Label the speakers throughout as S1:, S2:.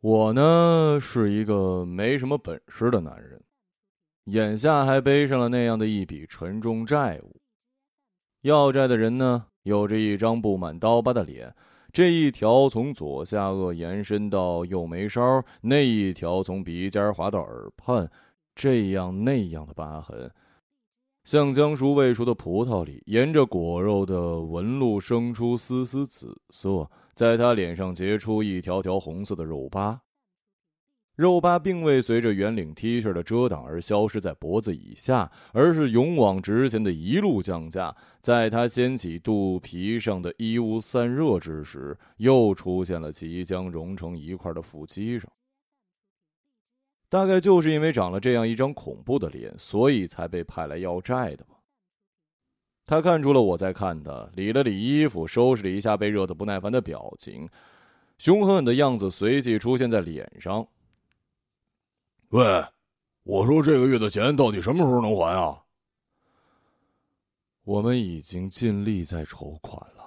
S1: 我呢是一个没什么本事的男人，眼下还背上了那样的一笔沉重债务。要债的人呢，有着一张布满刀疤的脸，这一条从左下颚延伸到右眉梢，那一条从鼻尖滑到耳畔，这样那样的疤痕，像将熟未熟的葡萄里，沿着果肉的纹路生出丝丝紫色。在他脸上结出一条条红色的肉疤，肉疤并未随着圆领 T 恤的遮挡而消失在脖子以下，而是勇往直前的一路降价。在他掀起肚皮上的衣物散热之时，又出现了即将融成一块的腹肌上。大概就是因为长了这样一张恐怖的脸，所以才被派来要债的吧。他看出了我在看他，理了理衣服，收拾了一下被热得不耐烦的表情，凶狠狠的样子随即出现在脸上。
S2: 喂，我说这个月的钱到底什么时候能还啊？
S1: 我们已经尽力在筹款了。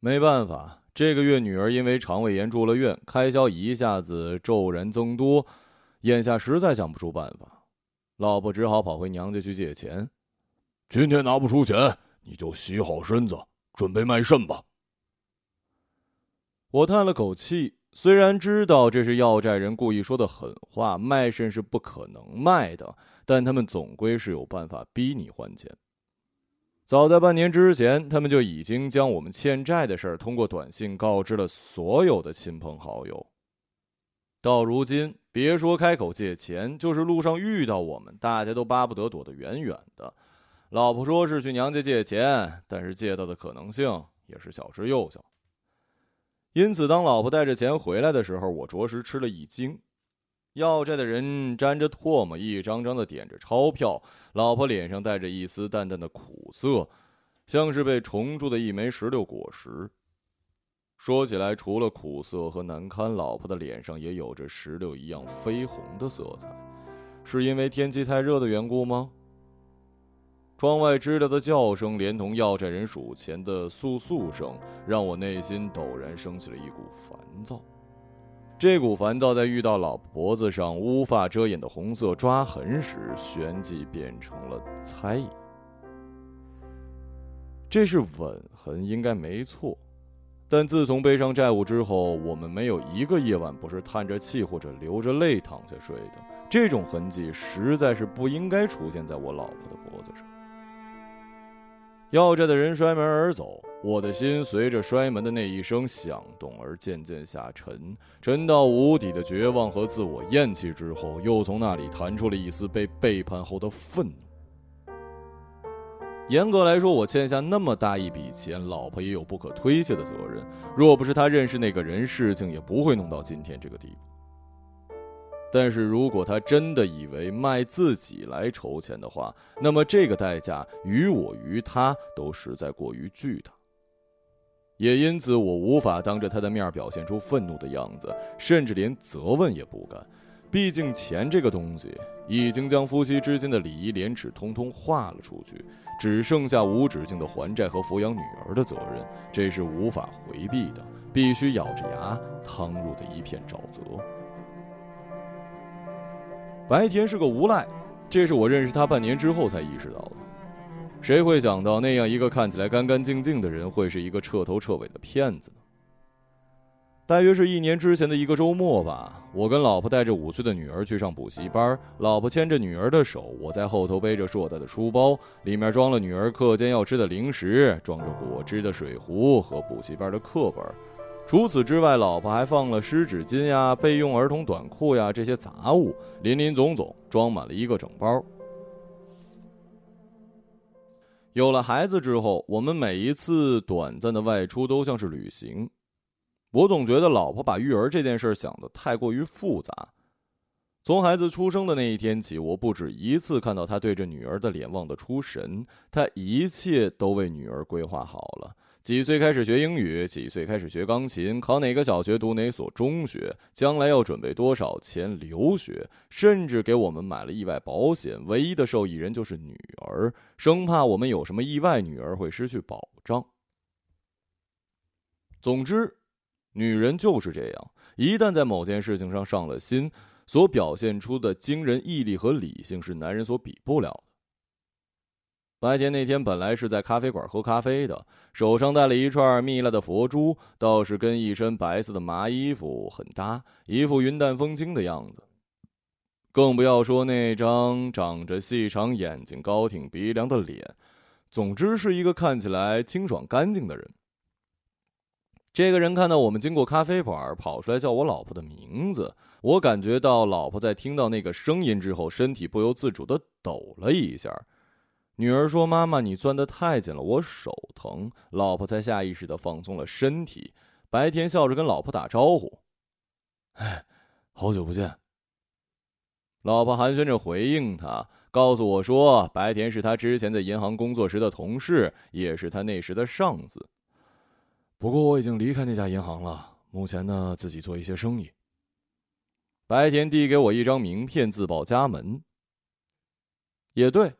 S1: 没办法，这个月女儿因为肠胃炎住了院，开销一下子骤然增多，眼下实在想不出办法，老婆只好跑回娘家去借钱。
S2: 今天拿不出钱，你就洗好身子，准备卖肾吧。
S1: 我叹了口气，虽然知道这是要债人故意说的狠话，卖肾是不可能卖的，但他们总归是有办法逼你还钱。早在半年之前，他们就已经将我们欠债的事儿通过短信告知了所有的亲朋好友。到如今，别说开口借钱，就是路上遇到我们，大家都巴不得躲得远远的。老婆说是去娘家借钱，但是借到的可能性也是小之又小。因此，当老婆带着钱回来的时候，我着实吃了一惊。要债的人沾着唾沫，一张张的点着钞票，老婆脸上带着一丝淡淡的苦涩，像是被虫蛀的一枚石榴果实。说起来，除了苦涩和难堪，老婆的脸上也有着石榴一样绯红的色彩，是因为天气太热的缘故吗？窗外知了的叫声，连同要债人数钱的簌簌声，让我内心陡然升起了一股烦躁。这股烦躁在遇到老婆脖子上乌发遮掩的红色抓痕时，旋即变成了猜疑。这是吻痕，应该没错。但自从背上债务之后，我们没有一个夜晚不是叹着气或者流着泪躺下睡的。这种痕迹实在是不应该出现在我老婆的脖子上。要债的人摔门而走，我的心随着摔门的那一声响动而渐渐下沉，沉到无底的绝望和自我厌弃之后，又从那里弹出了一丝被背叛后的愤怒。严格来说，我欠下那么大一笔钱，老婆也有不可推卸的责任。若不是她认识那个人，事情也不会弄到今天这个地步。但是如果他真的以为卖自己来筹钱的话，那么这个代价于我于他都实在过于巨大。也因此，我无法当着他的面表现出愤怒的样子，甚至连责问也不敢。毕竟，钱这个东西已经将夫妻之间的礼义廉耻通通划了出去，只剩下无止境的还债和抚养女儿的责任，这是无法回避的，必须咬着牙趟入的一片沼泽。白田是个无赖，这是我认识他半年之后才意识到的。谁会想到那样一个看起来干干净净的人，会是一个彻头彻尾的骗子呢？大约是一年之前的一个周末吧，我跟老婆带着五岁的女儿去上补习班，老婆牵着女儿的手，我在后头背着硕大的书包，里面装了女儿课间要吃的零食，装着果汁的水壶和补习班的课本。除此之外，老婆还放了湿纸巾呀、备用儿童短裤呀这些杂物，林林总总装满了一个整包。有了孩子之后，我们每一次短暂的外出都像是旅行。我总觉得老婆把育儿这件事想的太过于复杂。从孩子出生的那一天起，我不止一次看到她对着女儿的脸望得出神，她一切都为女儿规划好了。几岁开始学英语？几岁开始学钢琴？考哪个小学？读哪所中学？将来要准备多少钱留学？甚至给我们买了意外保险，唯一的受益人就是女儿，生怕我们有什么意外，女儿会失去保障。总之，女人就是这样，一旦在某件事情上上了心，所表现出的惊人毅力和理性是男人所比不了的。白天那天本来是在咖啡馆喝咖啡的，手上戴了一串蜜蜡的佛珠，倒是跟一身白色的麻衣服很搭，一副云淡风轻的样子。更不要说那张长着细长眼睛、高挺鼻梁的脸，总之是一个看起来清爽干净的人。这个人看到我们经过咖啡馆，跑出来叫我老婆的名字，我感觉到老婆在听到那个声音之后，身体不由自主的抖了一下。女儿说：“妈妈，你攥得太紧了，我手疼。”老婆才下意识的放松了身体。白天笑着跟老婆打招呼：“哎，好久不见。”老婆寒暄着回应他，告诉我说：“白田是他之前在银行工作时的同事，也是他那时的上司。不过我已经离开那家银行了，目前呢自己做一些生意。”白田递给我一张名片，自报家门。也对。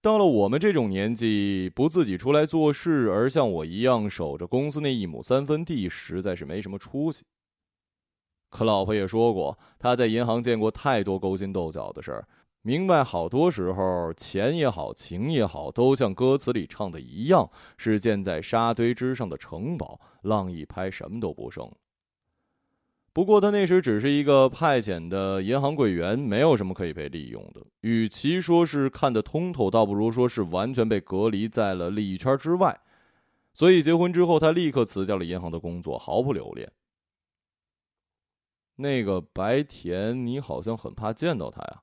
S1: 到了我们这种年纪，不自己出来做事，而像我一样守着公司那一亩三分地，实在是没什么出息。可老婆也说过，她在银行见过太多勾心斗角的事儿，明白好多时候钱也好，情也好，都像歌词里唱的一样，是建在沙堆之上的城堡，浪一拍，什么都不剩。不过他那时只是一个派遣的银行柜员，没有什么可以被利用的。与其说是看得通透，倒不如说是完全被隔离在了利益圈之外。所以结婚之后，他立刻辞掉了银行的工作，毫不留恋。那个白田，你好像很怕见到他呀。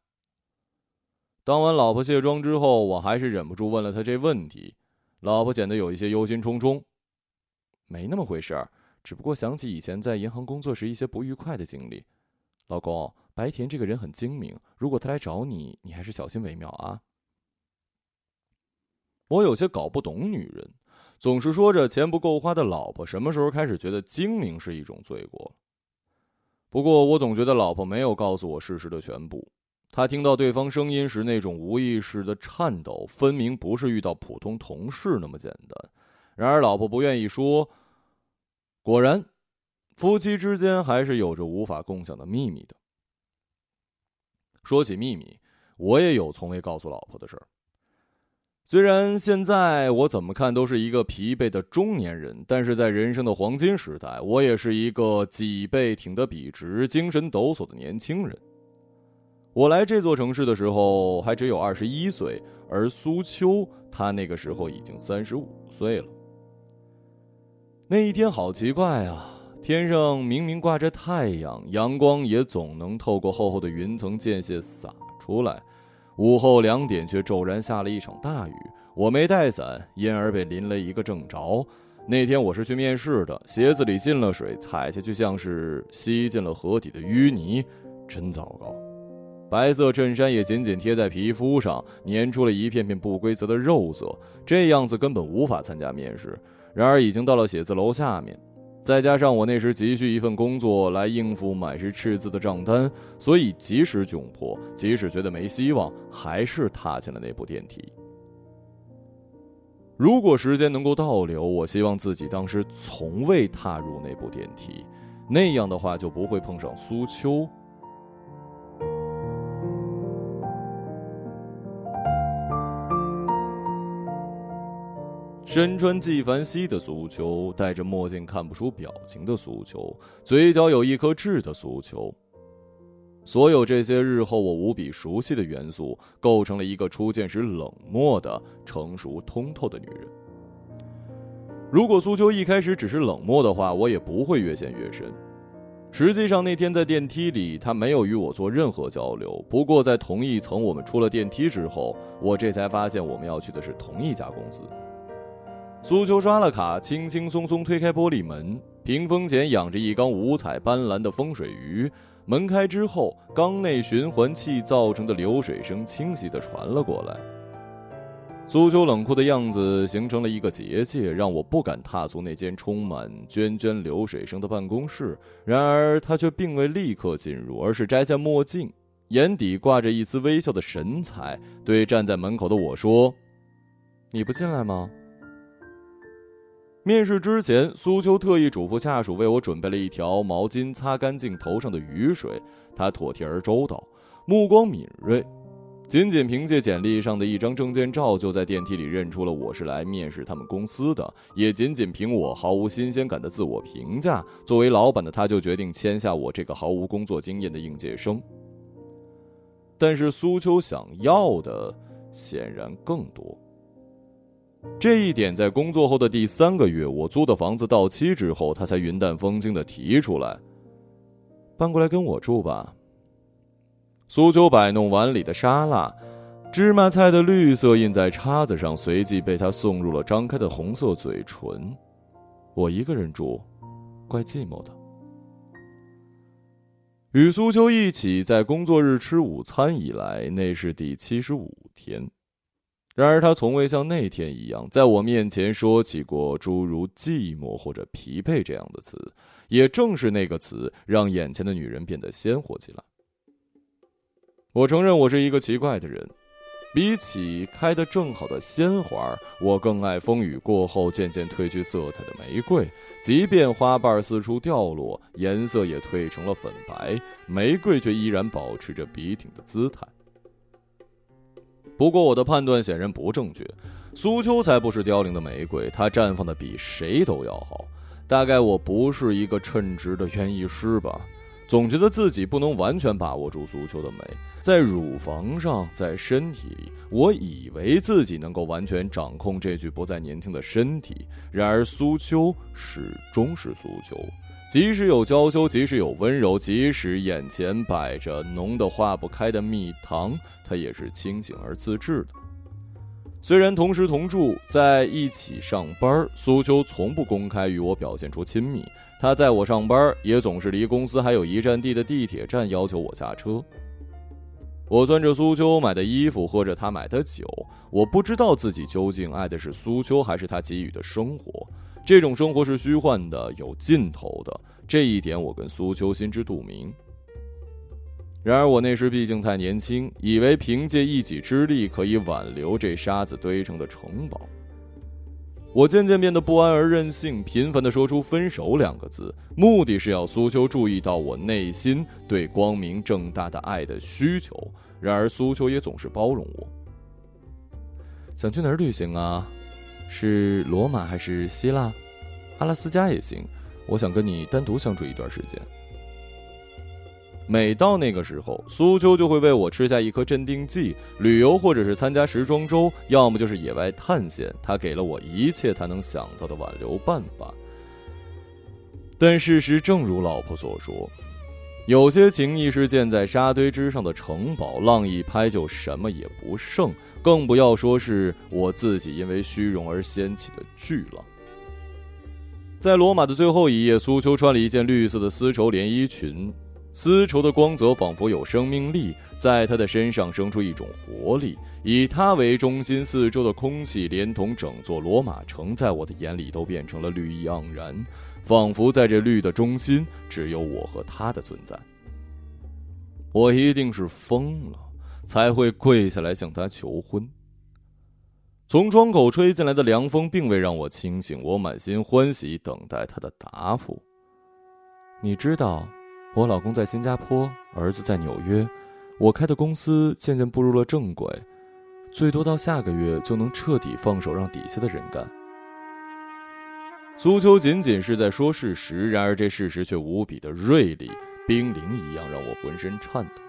S1: 当晚老婆卸妆之后，我还是忍不住问了他这问题。老婆显得有一些忧心忡忡。没那么回事儿。只不过想起以前在银行工作时一些不愉快的经历，老公，白田这个人很精明，如果他来找你，你还是小心为妙啊。我有些搞不懂女人，总是说着钱不够花的老婆，什么时候开始觉得精明是一种罪过？不过我总觉得老婆没有告诉我事实的全部。她听到对方声音时那种无意识的颤抖，分明不是遇到普通同事那么简单。然而老婆不愿意说。果然，夫妻之间还是有着无法共享的秘密的。说起秘密，我也有从未告诉老婆的事儿。虽然现在我怎么看都是一个疲惫的中年人，但是在人生的黄金时代，我也是一个脊背挺得笔直、精神抖擞的年轻人。我来这座城市的时候还只有二十一岁，而苏秋她那个时候已经三十五岁了。那一天好奇怪啊！天上明明挂着太阳，阳光也总能透过厚厚的云层间隙洒出来。午后两点，却骤然下了一场大雨。我没带伞，因而被淋了一个正着。那天我是去面试的，鞋子里进了水，踩下去像是吸进了河底的淤泥，真糟糕。白色衬衫也紧紧贴在皮肤上，粘出了一片片不规则的肉色，这样子根本无法参加面试。然而已经到了写字楼下面，再加上我那时急需一份工作来应付满是赤字的账单，所以即使窘迫，即使觉得没希望，还是踏进了那部电梯。如果时间能够倒流，我希望自己当时从未踏入那部电梯，那样的话就不会碰上苏秋。身穿纪梵希的苏秋，戴着墨镜看不出表情的苏秋，嘴角有一颗痣的苏秋。所有这些日后我无比熟悉的元素，构成了一个初见时冷漠的、成熟通透的女人。如果苏秋一开始只是冷漠的话，我也不会越陷越深。实际上那天在电梯里，她没有与我做任何交流。不过在同一层，我们出了电梯之后，我这才发现我们要去的是同一家公司。苏秋刷了卡，轻轻松松推开玻璃门，屏风前养着一缸五彩斑斓的风水鱼。门开之后，缸内循环器造成的流水声清晰地传了过来。苏秋冷酷的样子形成了一个结界，让我不敢踏足那间充满涓涓流水声的办公室。然而，他却并未立刻进入，而是摘下墨镜，眼底挂着一丝微笑的神采，对站在门口的我说：“你不进来吗？”面试之前，苏秋特意嘱咐下属为我准备了一条毛巾，擦干净头上的雨水。他妥帖而周到，目光敏锐，仅仅凭借简历上的一张证件照，就在电梯里认出了我是来面试他们公司的。也仅仅凭我毫无新鲜感的自我评价，作为老板的他就决定签下我这个毫无工作经验的应届生。但是苏秋想要的显然更多。这一点在工作后的第三个月，我租的房子到期之后，他才云淡风轻的提出来：“搬过来跟我住吧。”苏秋摆弄碗里的沙拉，芝麻菜的绿色印在叉子上，随即被他送入了张开的红色嘴唇。我一个人住，怪寂寞的。与苏秋一起在工作日吃午餐以来，那是第七十五天。然而，他从未像那天一样在我面前说起过诸如寂寞或者疲惫这样的词。也正是那个词，让眼前的女人变得鲜活起来。我承认，我是一个奇怪的人。比起开得正好的鲜花，我更爱风雨过后渐渐褪去色彩的玫瑰。即便花瓣四处掉落，颜色也褪成了粉白，玫瑰却依然保持着笔挺的姿态。不过，我的判断显然不正确。苏秋才不是凋零的玫瑰，它绽放的比谁都要好。大概我不是一个称职的园艺师吧，总觉得自己不能完全把握住苏秋的美。在乳房上，在身体里，我以为自己能够完全掌控这具不再年轻的身体。然而，苏秋始终是苏秋。即使有娇羞，即使有温柔，即使眼前摆着浓得化不开的蜜糖，他也是清醒而自制的。虽然同时同住在一起上班，苏秋从不公开与我表现出亲密。他在我上班，也总是离公司还有一站地的地铁站要求我下车。我攥着苏秋买的衣服，喝着他买的酒，我不知道自己究竟爱的是苏秋，还是他给予的生活。这种生活是虚幻的，有尽头的。这一点我跟苏秋心知肚明。然而我那时毕竟太年轻，以为凭借一己之力可以挽留这沙子堆成的城堡。我渐渐变得不安而任性，频繁地说出“分手”两个字，目的是要苏秋注意到我内心对光明正大的爱的需求。然而苏秋也总是包容我。想去哪儿旅行啊？是罗马还是希腊？阿拉斯加也行。我想跟你单独相处一段时间。每到那个时候，苏秋就会为我吃下一颗镇定剂。旅游或者是参加时装周，要么就是野外探险。他给了我一切他能想到的挽留办法。但事实正如老婆所说，有些情谊是建在沙堆之上的城堡，浪一拍就什么也不剩。更不要说是我自己因为虚荣而掀起的巨浪。在罗马的最后一夜，苏秋穿了一件绿色的丝绸连衣裙，丝绸的光泽仿佛有生命力，在她的身上生出一种活力。以她为中心，四周的空气连同整座罗马城，在我的眼里都变成了绿意盎然，仿佛在这绿的中心，只有我和她的存在。我一定是疯了。才会跪下来向他求婚。从窗口吹进来的凉风并未让我清醒，我满心欢喜等待他的答复。你知道，我老公在新加坡，儿子在纽约，我开的公司渐渐步入了正轨，最多到下个月就能彻底放手让底下的人干。苏秋仅仅是在说事实，然而这事实却无比的锐利，冰凌一样让我浑身颤抖。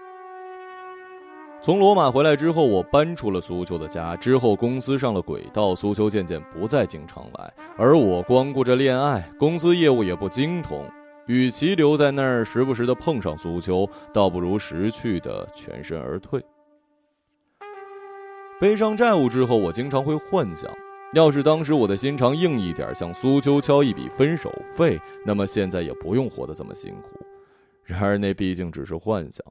S1: 从罗马回来之后，我搬出了苏秋的家。之后，公司上了轨道，苏秋渐渐不再经常来，而我光顾着恋爱，公司业务也不精通。与其留在那儿，时不时的碰上苏秋，倒不如识趣的全身而退。背上债务之后，我经常会幻想，要是当时我的心肠硬一点，向苏秋敲一笔分手费，那么现在也不用活得这么辛苦。然而，那毕竟只是幻想。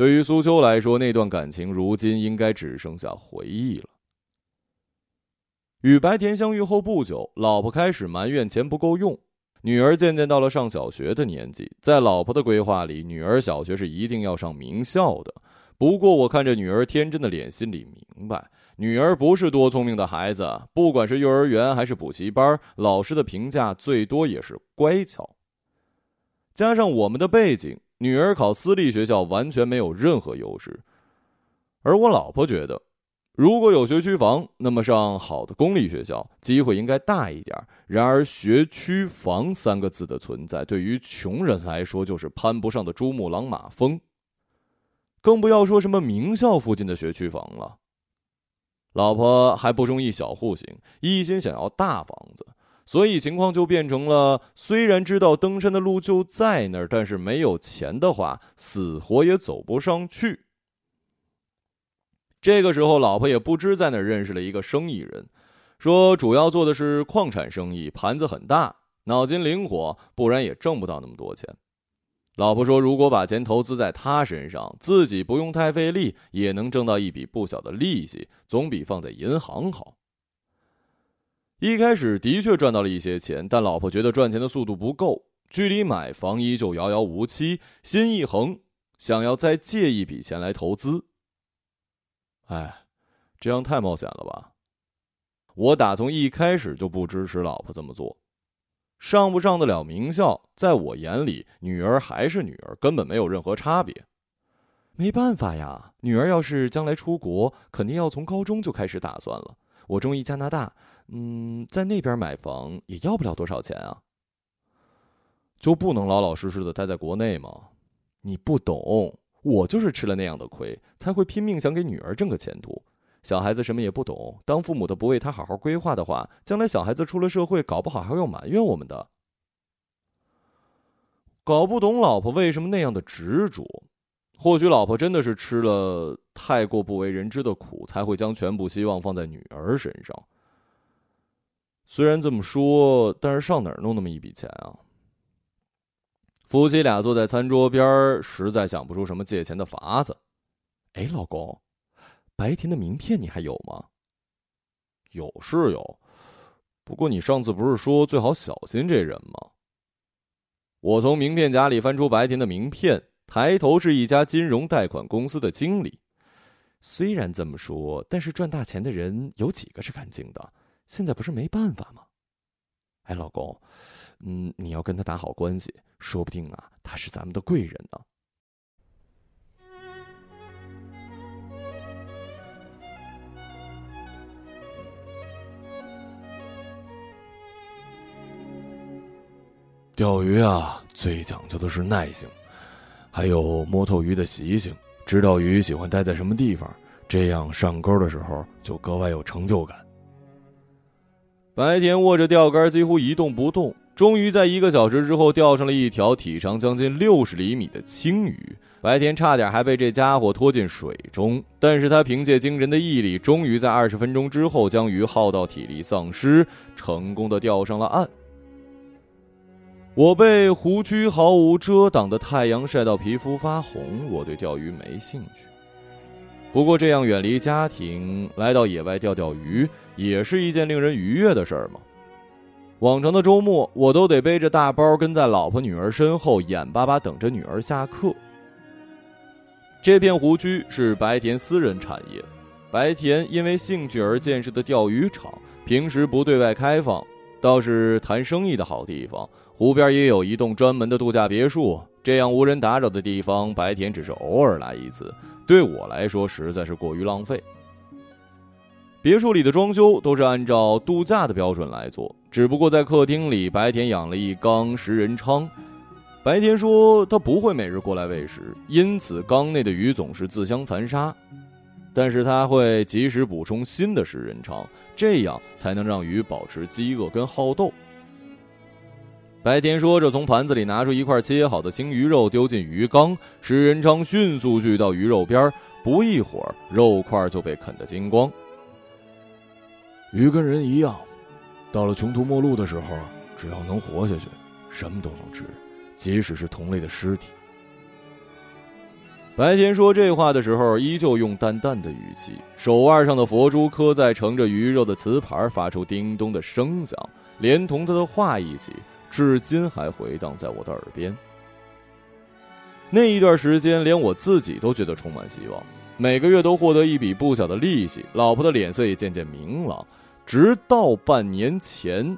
S1: 对于苏秋来说，那段感情如今应该只剩下回忆了。与白田相遇后不久，老婆开始埋怨钱不够用，女儿渐渐到了上小学的年纪。在老婆的规划里，女儿小学是一定要上名校的，不过我看着女儿天真的脸，心里明白，女儿不是多聪明的孩子。不管是幼儿园还是补习班，老师的评价最多也是乖巧。加上我们的背景，女儿考私立学校完全没有任何优势。而我老婆觉得，如果有学区房，那么上好的公立学校机会应该大一点。然而，学区房三个字的存在，对于穷人来说就是攀不上的珠穆朗玛峰。更不要说什么名校附近的学区房了。老婆还不中意小户型，一心想要大房子，所以情况就变成了：虽然知道登山的路就在那儿，但是没有钱的话，死活也走不上去。这个时候，老婆也不知在哪认识了一个生意人，说主要做的是矿产生意，盘子很大，脑筋灵活，不然也挣不到那么多钱。老婆说：“如果把钱投资在他身上，自己不用太费力，也能挣到一笔不小的利息，总比放在银行好。”一开始的确赚到了一些钱，但老婆觉得赚钱的速度不够，距离买房依旧遥遥无期，心一横，想要再借一笔钱来投资。哎，这样太冒险了吧？我打从一开始就不支持老婆这么做。上不上得了名校，在我眼里，女儿还是女儿，根本没有任何差别。没办法呀，女儿要是将来出国，肯定要从高中就开始打算了。我中意加拿大，嗯，在那边买房也要不了多少钱啊。就不能老老实实的待在国内吗？你不懂，我就是吃了那样的亏，才会拼命想给女儿挣个前途。小孩子什么也不懂，当父母的不为他好好规划的话，将来小孩子出了社会，搞不好还要埋怨我们的。搞不懂老婆为什么那样的执着，或许老婆真的是吃了太过不为人知的苦，才会将全部希望放在女儿身上。虽然这么说，但是上哪儿弄那么一笔钱啊？夫妻俩坐在餐桌边，实在想不出什么借钱的法子。哎，老公。白田的名片你还有吗？有是有，不过你上次不是说最好小心这人吗？我从名片夹里翻出白田的名片，抬头是一家金融贷款公司的经理。虽然这么说，但是赚大钱的人有几个是干净的？现在不是没办法吗？哎，老公，嗯，你要跟他打好关系，说不定啊，他是咱们的贵人呢。
S2: 钓鱼啊，最讲究的是耐性，还有摸透鱼的习性，知道鱼喜欢待在什么地方，这样上钩的时候就格外有成就感。
S1: 白天握着钓竿几乎一动不动，终于在一个小时之后钓上了一条体长将近六十厘米的青鱼。白天差点还被这家伙拖进水中，但是他凭借惊人的毅力，终于在二十分钟之后将鱼耗到体力丧失，成功的钓上了岸。我被湖区毫无遮挡的太阳晒到皮肤发红，我对钓鱼没兴趣。不过，这样远离家庭来到野外钓钓鱼，也是一件令人愉悦的事儿嘛。往常的周末，我都得背着大包跟在老婆女儿身后，眼巴巴等着女儿下课。这片湖区是白田私人产业，白田因为兴趣而建设的钓鱼场，平时不对外开放，倒是谈生意的好地方。湖边也有一栋专门的度假别墅，这样无人打扰的地方，白天只是偶尔来一次，对我来说实在是过于浪费。别墅里的装修都是按照度假的标准来做，只不过在客厅里，白田养了一缸食人鲳。白田说他不会每日过来喂食，因此缸内的鱼总是自相残杀，但是他会及时补充新的食人鲳，这样才能让鱼保持饥饿跟好斗。白天说着，从盘子里拿出一块切好的青鱼肉，丢进鱼缸。食人鲳迅速聚到鱼肉边，不一会儿，肉块就被啃得精光。
S2: 鱼跟人一样，到了穷途末路的时候，只要能活下去，什么都能吃，即使是同类的尸体。
S1: 白天说这话的时候，依旧用淡淡的语气，手腕上的佛珠刻在盛着鱼肉的瓷盘，发出叮咚的声响，连同他的话一起。至今还回荡在我的耳边。那一段时间，连我自己都觉得充满希望。每个月都获得一笔不小的利息，老婆的脸色也渐渐明朗。直到半年前，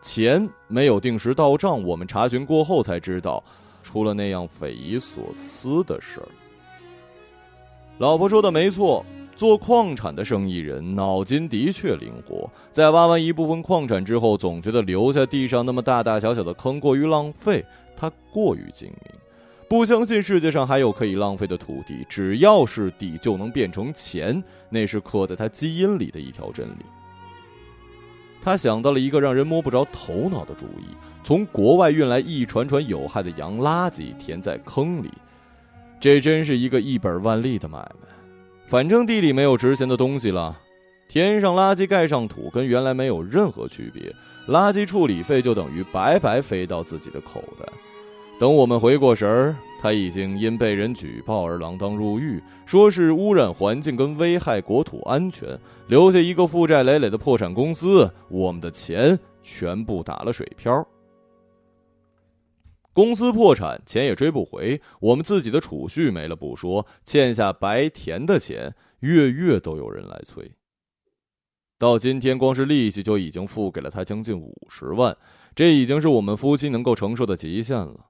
S1: 钱没有定时到账，我们查询过后才知道，出了那样匪夷所思的事儿。老婆说的没错。做矿产的生意人脑筋的确灵活，在挖完一部分矿产之后，总觉得留下地上那么大大小小的坑过于浪费。他过于精明，不相信世界上还有可以浪费的土地，只要是地就能变成钱，那是刻在他基因里的一条真理。他想到了一个让人摸不着头脑的主意：从国外运来一船船有害的洋垃圾，填在坑里。这真是一个一本万利的买卖。反正地里没有值钱的东西了，填上垃圾盖上土，跟原来没有任何区别。垃圾处理费就等于白白飞到自己的口袋。等我们回过神儿，他已经因被人举报而锒铛入狱，说是污染环境跟危害国土安全，留下一个负债累累的破产公司，我们的钱全部打了水漂。公司破产，钱也追不回。我们自己的储蓄没了不说，欠下白田的钱，月月都有人来催。到今天，光是利息就已经付给了他将近五十万，这已经是我们夫妻能够承受的极限了。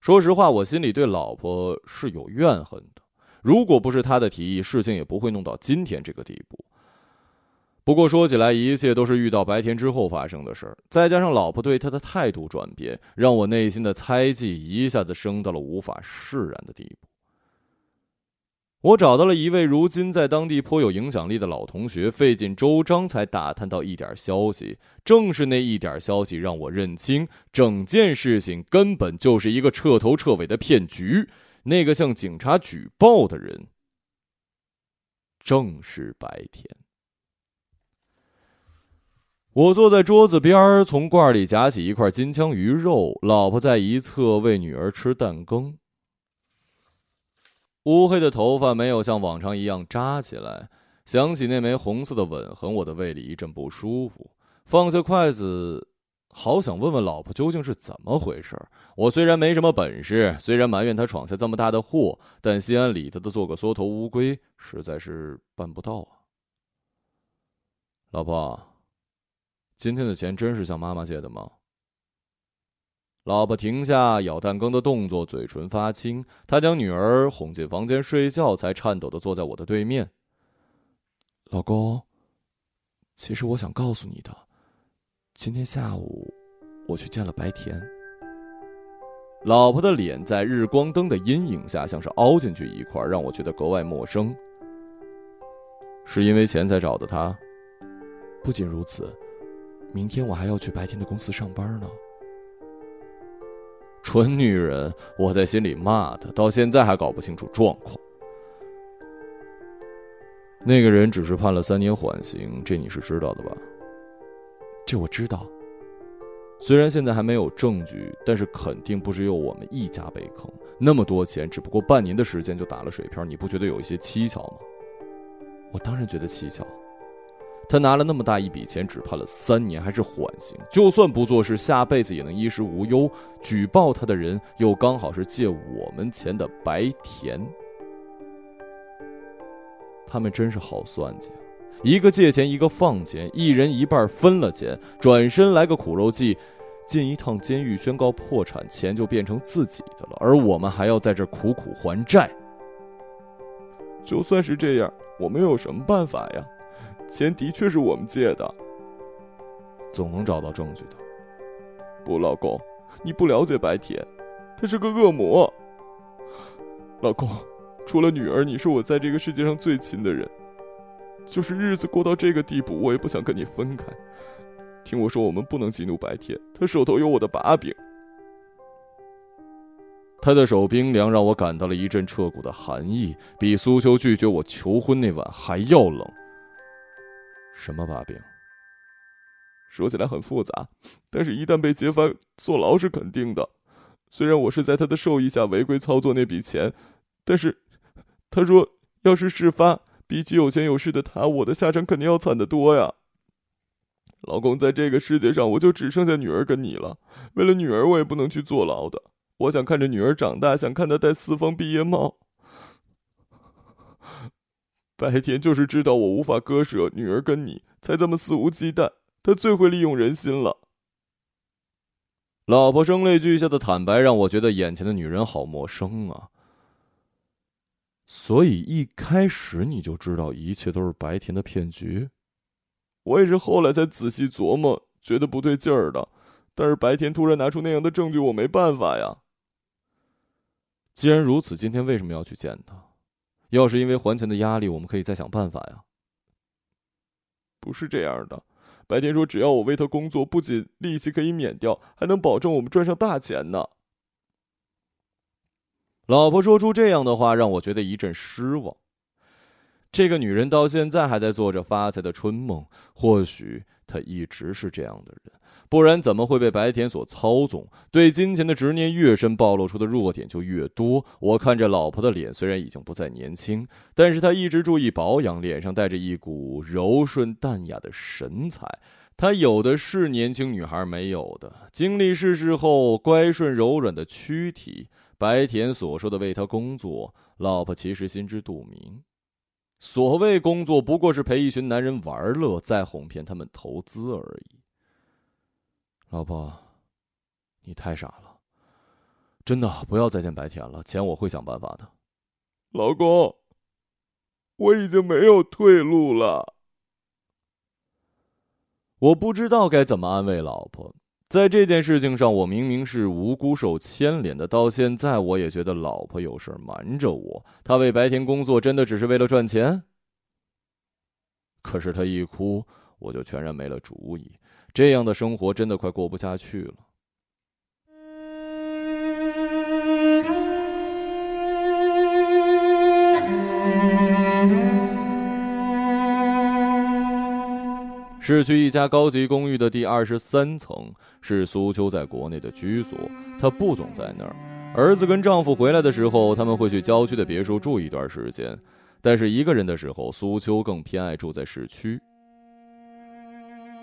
S1: 说实话，我心里对老婆是有怨恨的。如果不是他的提议，事情也不会弄到今天这个地步。不过说起来，一切都是遇到白天之后发生的事儿，再加上老婆对他的态度转变，让我内心的猜忌一下子升到了无法释然的地步。我找到了一位如今在当地颇有影响力的老同学，费尽周章才打探到一点消息。正是那一点消息，让我认清整件事情根本就是一个彻头彻尾的骗局。那个向警察举报的人，正是白天。我坐在桌子边儿从罐里夹起一块金枪鱼肉，老婆在一侧喂女儿吃蛋羹。乌黑的头发没有像往常一样扎起来，想起那枚红色的吻痕，我的胃里一阵不舒服。放下筷子，好想问问老婆究竟是怎么回事。我虽然没什么本事，虽然埋怨她闯下这么大的祸，但心安理得的做个缩头乌龟，实在是办不到啊。老婆。今天的钱真是向妈妈借的吗？老婆停下咬蛋羹的动作，嘴唇发青。她将女儿哄进房间睡觉，才颤抖的坐在我的对面。老公，其实我想告诉你的，今天下午我去见了白田。老婆的脸在日光灯的阴影下像是凹进去一块，让我觉得格外陌生。是因为钱才找的他？不仅如此。明天我还要去白天的公司上班呢。蠢女人！我在心里骂她，到现在还搞不清楚状况。那个人只是判了三年缓刑，这你是知道的吧？这我知道。虽然现在还没有证据，但是肯定不只有我们一家被坑。那么多钱，只不过半年的时间就打了水漂，你不觉得有一些蹊跷吗？我当然觉得蹊跷。他拿了那么大一笔钱，只判了三年，还是缓刑。就算不做事，下辈子也能衣食无忧。举报他的人又刚好是借我们钱的白田，他们真是好算计啊！一个借钱，一个放钱，一人一半分了钱，转身来个苦肉计，进一趟监狱，宣告破产，钱就变成自己的了，而我们还要在这苦苦还债。就算是这样，我们又有什么办法呀？钱的确是我们借的，总能找到证据的。不，老公，你不了解白铁，他是个恶魔。老公，除了女儿，你是我在这个世界上最亲的人。就是日子过到这个地步，我也不想跟你分开。听我说，我们不能激怒白铁，他手头有我的把柄。他的手冰凉，让我感到了一阵彻骨的寒意，比苏秋拒绝我求婚那晚还要冷。什么把柄？说起来很复杂，但是一旦被揭发，坐牢是肯定的。虽然我是在他的授意下违规操作那笔钱，但是他说，要是事发，比起有钱有势的他，我的下场肯定要惨得多呀。老公，在这个世界上，我就只剩下女儿跟你了。为了女儿，我也不能去坐牢的。我想看着女儿长大，想看她戴四方毕业帽。
S2: 白天就是知道我无法割舍女儿跟你，才这么肆无忌惮。他最会利用人心了。
S1: 老婆声泪俱下的坦白，让我觉得眼前的女人好陌生啊。所以一开始你就知道一切都是白田的骗局？
S2: 我也是后来才仔细琢磨，觉得不对劲儿的。但是白田突然拿出那样的证据，我没办法呀。
S1: 既然如此，今天为什么要去见他？要是因为还钱的压力，我们可以再想办法呀。
S2: 不是这样的。白天说：“只要我为他工作，不仅利息可以免掉，还能保证我们赚上大钱呢。”
S1: 老婆说出这样的话，让我觉得一阵失望。这个女人到现在还在做着发财的春梦，或许她一直是这样的人。不然怎么会被白田所操纵？对金钱的执念越深，暴露出的弱点就越多。我看着老婆的脸，虽然已经不再年轻，但是她一直注意保养，脸上带着一股柔顺淡雅的神采。她有的是年轻女孩没有的，经历世事后乖顺柔软的躯体。白田所说的为他工作，老婆其实心知肚明。所谓工作，不过是陪一群男人玩乐，再哄骗他们投资而已。老婆，你太傻了，真的不要再见白田了。钱我会想办法的。
S2: 老公，我已经没有退路了。
S1: 我不知道该怎么安慰老婆。在这件事情上，我明明是无辜受牵连的。到现在，我也觉得老婆有事瞒着我。她为白天工作，真的只是为了赚钱？可是她一哭，我就全然没了主意。这样的生活真的快过不下去了。市区一家高级公寓的第二十三层是苏秋在国内的居所，她不总在那儿。儿子跟丈夫回来的时候，他们会去郊区的别墅住一段时间，但是一个人的时候，苏秋更偏爱住在市区。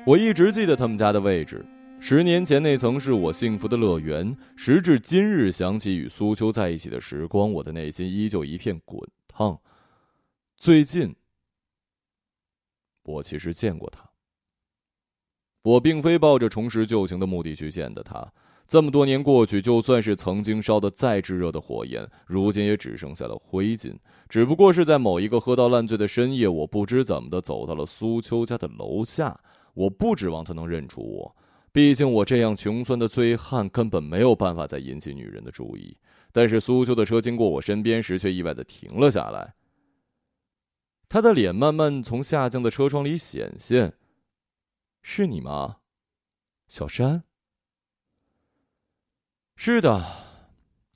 S1: 我一直记得他们家的位置，十年前那曾是我幸福的乐园。时至今日，想起与苏秋在一起的时光，我的内心依旧一片滚烫。最近，我其实见过他。我并非抱着重拾旧情的目的去见的他。这么多年过去，就算是曾经烧得再炙热的火焰，如今也只剩下了灰烬。只不过是在某一个喝到烂醉的深夜，我不知怎么的走到了苏秋家的楼下。我不指望他能认出我，毕竟我这样穷酸的醉汉根本没有办法再引起女人的注意。但是苏秋的车经过我身边时，却意外的停了下来。他的脸慢慢从下降的车窗里显现：“是你吗，小山？”“是的。”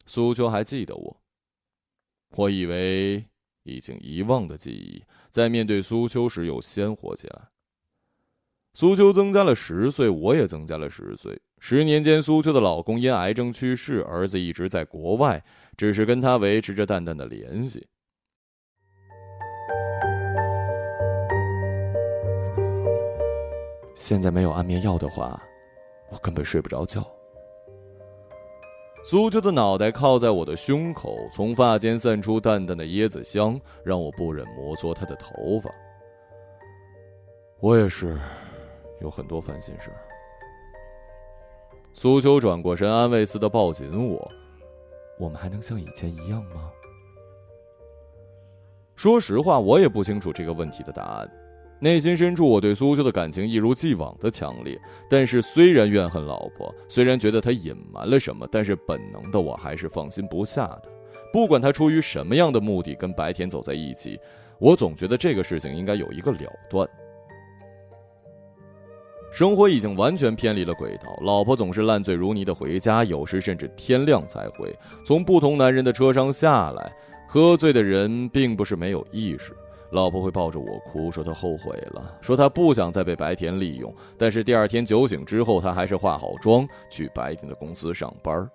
S1: 苏秋还记得我。我以为已经遗忘的记忆，在面对苏秋时又鲜活起来。苏秋增加了十岁，我也增加了十岁。十年间，苏秋的老公因癌症去世，儿子一直在国外，只是跟他维持着淡淡的联系。现在没有安眠药的话，我根本睡不着觉。苏秋的脑袋靠在我的胸口，从发间散出淡淡的椰子香，让我不忍摩挲她的头发。我也是。有很多烦心事。苏秋转过身，安慰似的抱紧我：“我们还能像以前一样吗？”说实话，我也不清楚这个问题的答案。内心深处，我对苏秋的感情一如既往的强烈。但是，虽然怨恨老婆，虽然觉得她隐瞒了什么，但是本能的我还是放心不下的。不管她出于什么样的目的跟白田走在一起，我总觉得这个事情应该有一个了断。生活已经完全偏离了轨道，老婆总是烂醉如泥的回家，有时甚至天亮才回。从不同男人的车上下来，喝醉的人并不是没有意识。老婆会抱着我哭，说她后悔了，说她不想再被白田利用。但是第二天酒醒之后，她还是化好妆去白田的公司上班。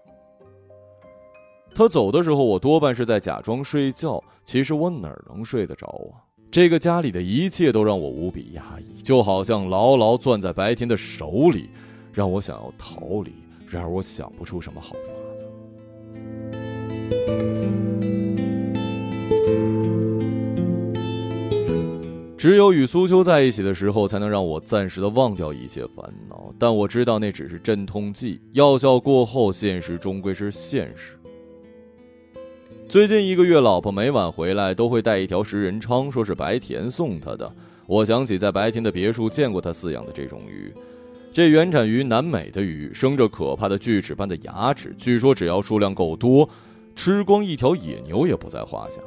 S1: 她走的时候，我多半是在假装睡觉，其实我哪能睡得着啊？这个家里的一切都让我无比压抑，就好像牢牢攥在白天的手里，让我想要逃离，然而我想不出什么好法子。只有与苏秋在一起的时候，才能让我暂时的忘掉一切烦恼。但我知道那只是镇痛剂，药效过后，现实终归是现实。最近一个月，老婆每晚回来都会带一条食人鲳，说是白田送她的。我想起在白田的别墅见过他饲养的这种鱼，这原产于南美的鱼，生着可怕的锯齿般的牙齿，据说只要数量够多，吃光一条野牛也不在话下。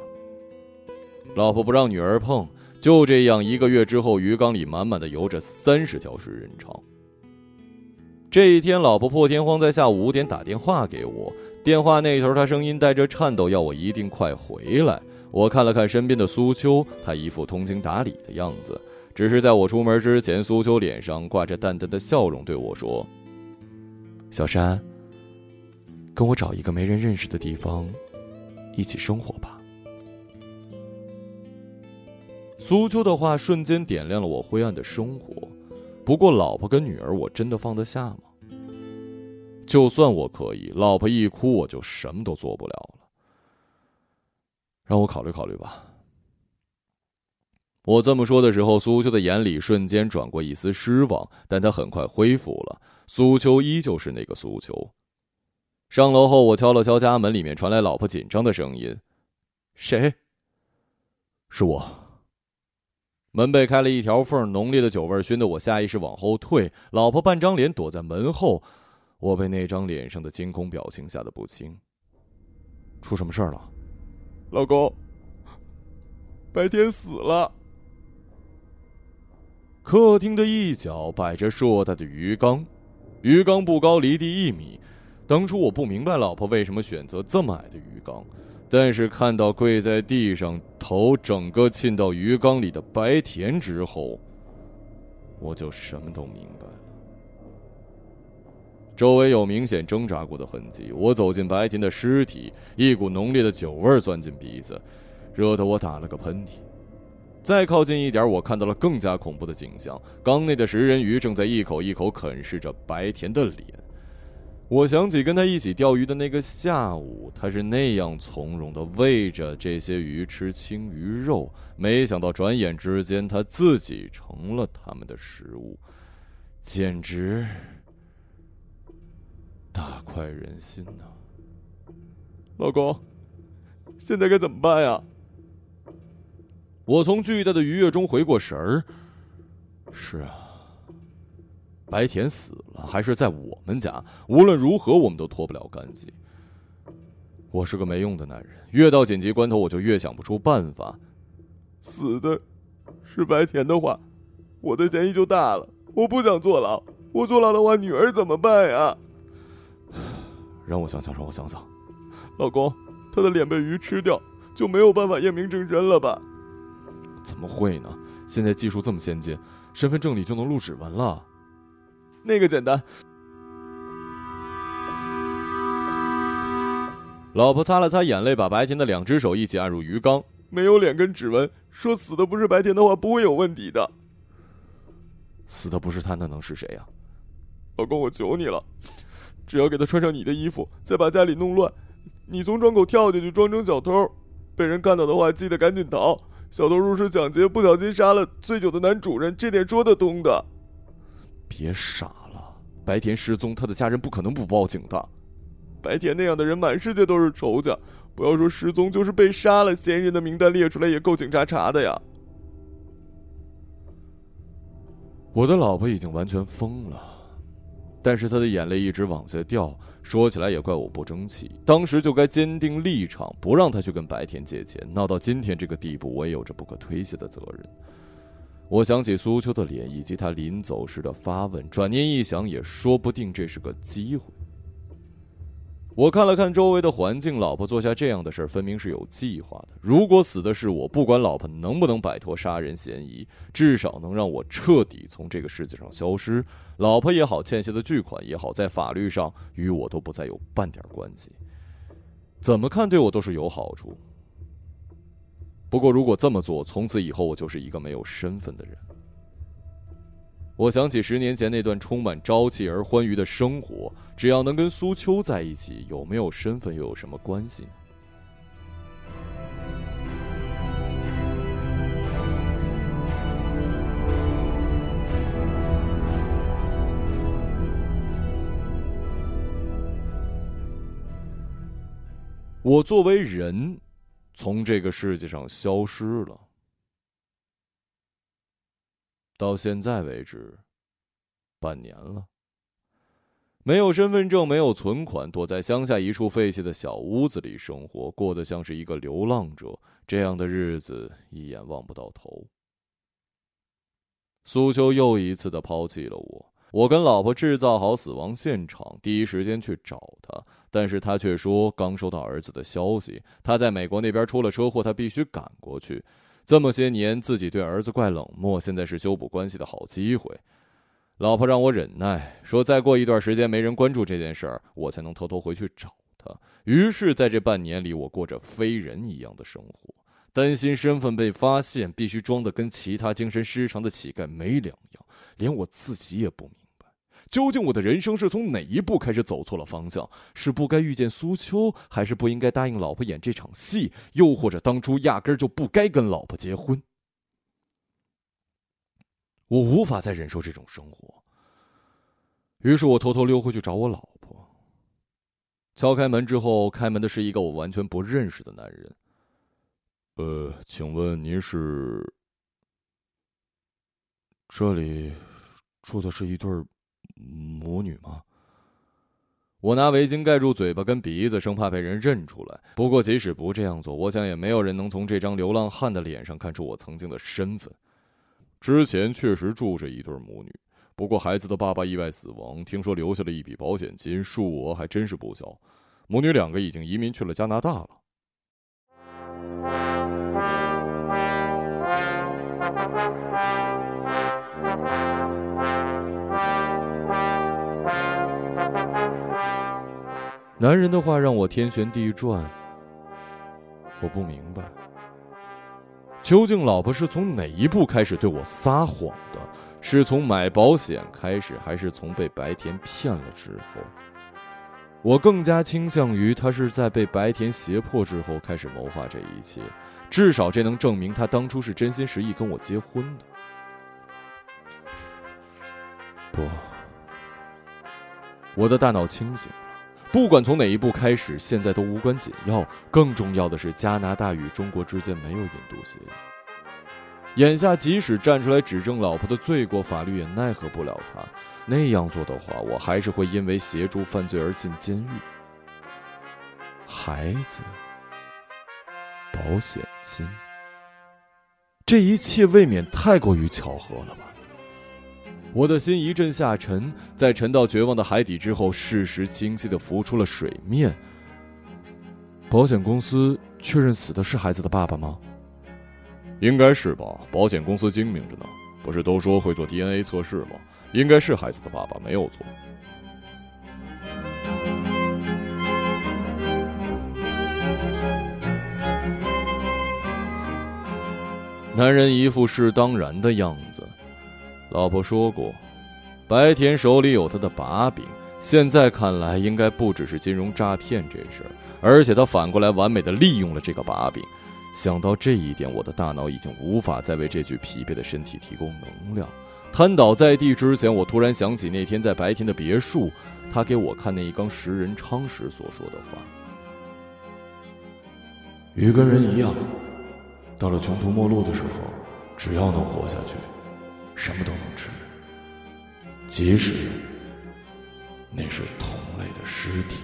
S1: 老婆不让女儿碰。就这样，一个月之后，鱼缸里满满的游着三十条食人鲳。这一天，老婆破天荒在下午五点打电话给我，电话那头他声音带着颤抖，要我一定快回来。我看了看身边的苏秋，他一副通情达理的样子。只是在我出门之前，苏秋脸上挂着淡淡的笑容，对我说：“小山，跟我找一个没人认识的地方，一起生活吧。”苏秋的话瞬间点亮了我灰暗的生活。不过，老婆跟女儿，我真的放得下吗？就算我可以，老婆一哭，我就什么都做不了了。让我考虑考虑吧。我这么说的时候，苏秋的眼里瞬间转过一丝失望，但她很快恢复了。苏秋依旧是那个苏秋。上楼后，我敲了敲家门，里面传来老婆紧张的声音：“谁？
S2: 是我。”
S1: 门被开了一条缝，浓烈的酒味熏得我下意识往后退。老婆半张脸躲在门后，我被那张脸上的惊恐表情吓得不轻。
S2: 出什么事了？
S3: 老公，白天死了。
S1: 客厅的一角摆着硕大的鱼缸，鱼缸不高，离地一米。当初我不明白老婆为什么选择这么矮的鱼缸。但是看到跪在地上、头整个浸到鱼缸里的白田之后，我就什么都明白了。周围有明显挣扎过的痕迹。我走进白田的尸体，一股浓烈的酒味钻进鼻子，惹得我打了个喷嚏。再靠近一点，我看到了更加恐怖的景象：缸内的食人鱼正在一口一口啃噬着白田的脸。我想起跟他一起钓鱼的那个下午，他是那样从容的喂着这些鱼吃青鱼肉，没想到转眼之间他自己成了他们的食物，简直大快人心呐！
S3: 老公，现在该怎么办呀？
S1: 我从巨大的愉悦中回过神儿，是啊。白田死了，还是在我们家。无论如何，我们都脱不了干系。我是个没用的男人，越到紧急关头，我就越想不出办法。
S3: 死的是白田的话，我的嫌疑就大了。我不想坐牢，我坐牢的话，女儿怎么办呀？
S1: 让我想想，让我想想。
S3: 老公，他的脸被鱼吃掉，就没有办法验明正身了吧？
S1: 怎么会呢？现在技术这么先进，身份证里就能录指纹了。
S3: 那个简单。
S1: 老婆擦了擦眼泪，把白天的两只手一起按入鱼缸。
S3: 没有脸跟指纹，说死的不是白天的话，不会有问题的。
S1: 死的不是他，那能是谁呀？
S3: 老公，我求你了，只要给他穿上你的衣服，再把家里弄乱，你从窗口跳进去装成小偷，被人看到的话，记得赶紧逃。小偷入室抢劫，不小心杀了醉酒的男主人，这点说得通的。
S1: 别傻了，白田失踪，他的家人不可能不报警的。
S3: 白田那样的人，满世界都是仇家，不要说失踪，就是被杀了，嫌疑人的名单列出来也够警察查的呀。
S1: 我的老婆已经完全疯了，但是他的眼泪一直往下掉。说起来也怪我不争气，当时就该坚定立场，不让他去跟白天借钱。闹到今天这个地步，我也有着不可推卸的责任。我想起苏秋的脸，以及他临走时的发问。转念一想，也说不定这是个机会。我看了看周围的环境，老婆做下这样的事儿，分明是有计划的。如果死的是我，不管老婆能不能摆脱杀人嫌疑，至少能让我彻底从这个世界上消失。老婆也好，欠下的巨款也好，在法律上与我都不再有半点关系。怎么看对我都是有好处。不过，如果这么做，从此以后我就是一个没有身份的人。我想起十年前那段充满朝气而欢愉的生活只要能跟苏秋在一起有没有身份又有什么关系呢？我作为人从这个世界上消失了。到现在为止，半年了。没有身份证，没有存款，躲在乡下一处废弃的小屋子里生活，过得像是一个流浪者。这样的日子一眼望不到头。苏秋又一次的抛弃了我，我跟老婆制造好死亡现场，第一时间去找他，但是他却说刚收到儿子的消息，他在美国那边出了车祸，他必须赶过去。这么些年自己对儿子怪冷漠，现在是修补关系的好机会。老婆让我忍耐，说再过一段时间没人关注这件事儿，我才能偷偷回去找他。于是，在这半年里，我过着非人一样的生活，担心身份被发现，必须装的跟其他精神失常的乞丐没两样。连我自己也不明，究竟我的人生是从哪一步开始走错了方向？是不该遇见苏秋，还是不应该答应老婆演这场戏？又或者当初压根儿就不该跟老婆结婚？我无法再忍受这种生活，于是我偷偷溜回去找我老婆。敲开门之后，开门的是一个我完全不认识的男人。
S2: 呃，请问您是？这里住的是一对儿母女吗？
S1: 我拿围巾盖住嘴巴跟鼻子，生怕被人认出来。不过即使不这样做，我想也没有人能从这张流浪汉的脸上看出我曾经的身份。之前确实住着一对母女，不过孩子的爸爸意外死亡，听说留下了一笔保险金，数额还真是不小。母女两个已经移民去了加拿大了。男人的话让我天旋地转，我不明白。究竟老婆是从哪一步开始对我撒谎的？是从买保险开始，还是从被白田骗了之后？我更加倾向于他是在被白田胁迫之后开始谋划这一切，至少这能证明他当初是真心实意跟我结婚的。不，我的大脑清醒，不管从哪一步开始，现在都无关紧要。更重要的是，加拿大与中国之间没有引渡协议。眼下，即使站出来指证老婆的罪过，法律也奈何不了他。那样做的话，我还是会因为协助犯罪而进监狱。孩子，保险金，这一切未免太过于巧合了吧？我的心一阵下沉，在沉到绝望的海底之后，事实清晰的浮出了水面。保险公司确认死的是孩子的爸爸吗？
S2: 应该是吧，保险公司精明着呢，不是都说会做 DNA 测试吗？应该是孩子的爸爸，没有错。
S1: 男人一副是当然的样子。老婆说过，白田手里有他的把柄，现在看来，应该不只是金融诈骗这事儿，而且他反过来完美的利用了这个把柄。想到这一点，我的大脑已经无法再为这具疲惫的身体提供能量。瘫倒在地之前，我突然想起那天在白天的别墅，他给我看那一缸食人鲳时所说的话：“
S2: 鱼跟人一样，到了穷途末路的时候，只要能活下去，什么都能吃，即使那是同类的尸体。”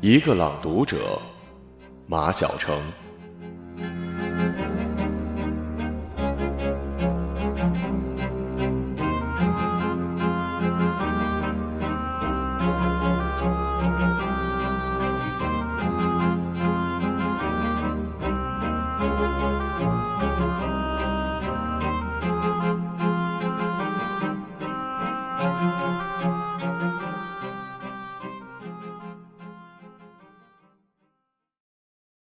S4: 一个朗读者，马晓成。